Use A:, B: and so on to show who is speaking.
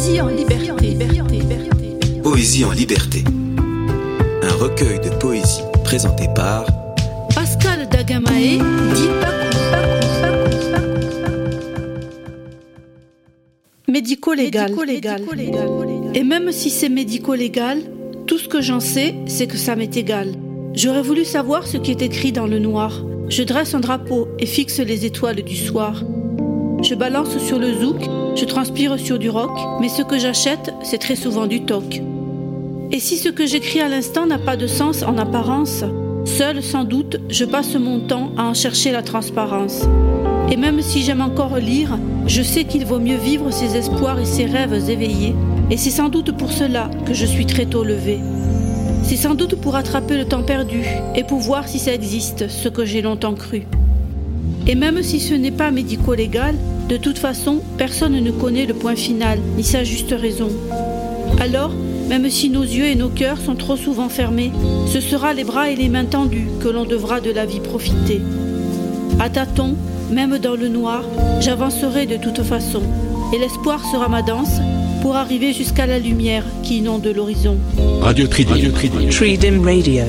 A: Poésie en liberté.
B: Poésie en liberté. Un recueil de poésie présenté par
A: Pascal Dagamae, dit Médico-légal. Et même si c'est médico-légal, tout ce que j'en sais, c'est que ça m'est égal. J'aurais voulu savoir ce qui est écrit dans le noir. Je dresse un drapeau et fixe les étoiles du soir. Je balance sur le zouk, je transpire sur du roc, mais ce que j'achète, c'est très souvent du toc. Et si ce que j'écris à l'instant n'a pas de sens en apparence, seul sans doute, je passe mon temps à en chercher la transparence. Et même si j'aime encore lire, je sais qu'il vaut mieux vivre ses espoirs et ses rêves éveillés. Et c'est sans doute pour cela que je suis très tôt levé. C'est sans doute pour attraper le temps perdu et pour voir si ça existe, ce que j'ai longtemps cru. Et même si ce n'est pas médico-légal, de toute façon, personne ne connaît le point final, ni sa juste raison. Alors, même si nos yeux et nos cœurs sont trop souvent fermés, ce sera les bras et les mains tendus que l'on devra de la vie profiter. À tâtons, même dans le noir, j'avancerai de toute façon, et l'espoir sera ma danse pour arriver jusqu'à la lumière qui inonde l'horizon.
C: Radio Tridim. Radio Tridim.
D: Tridim Radio.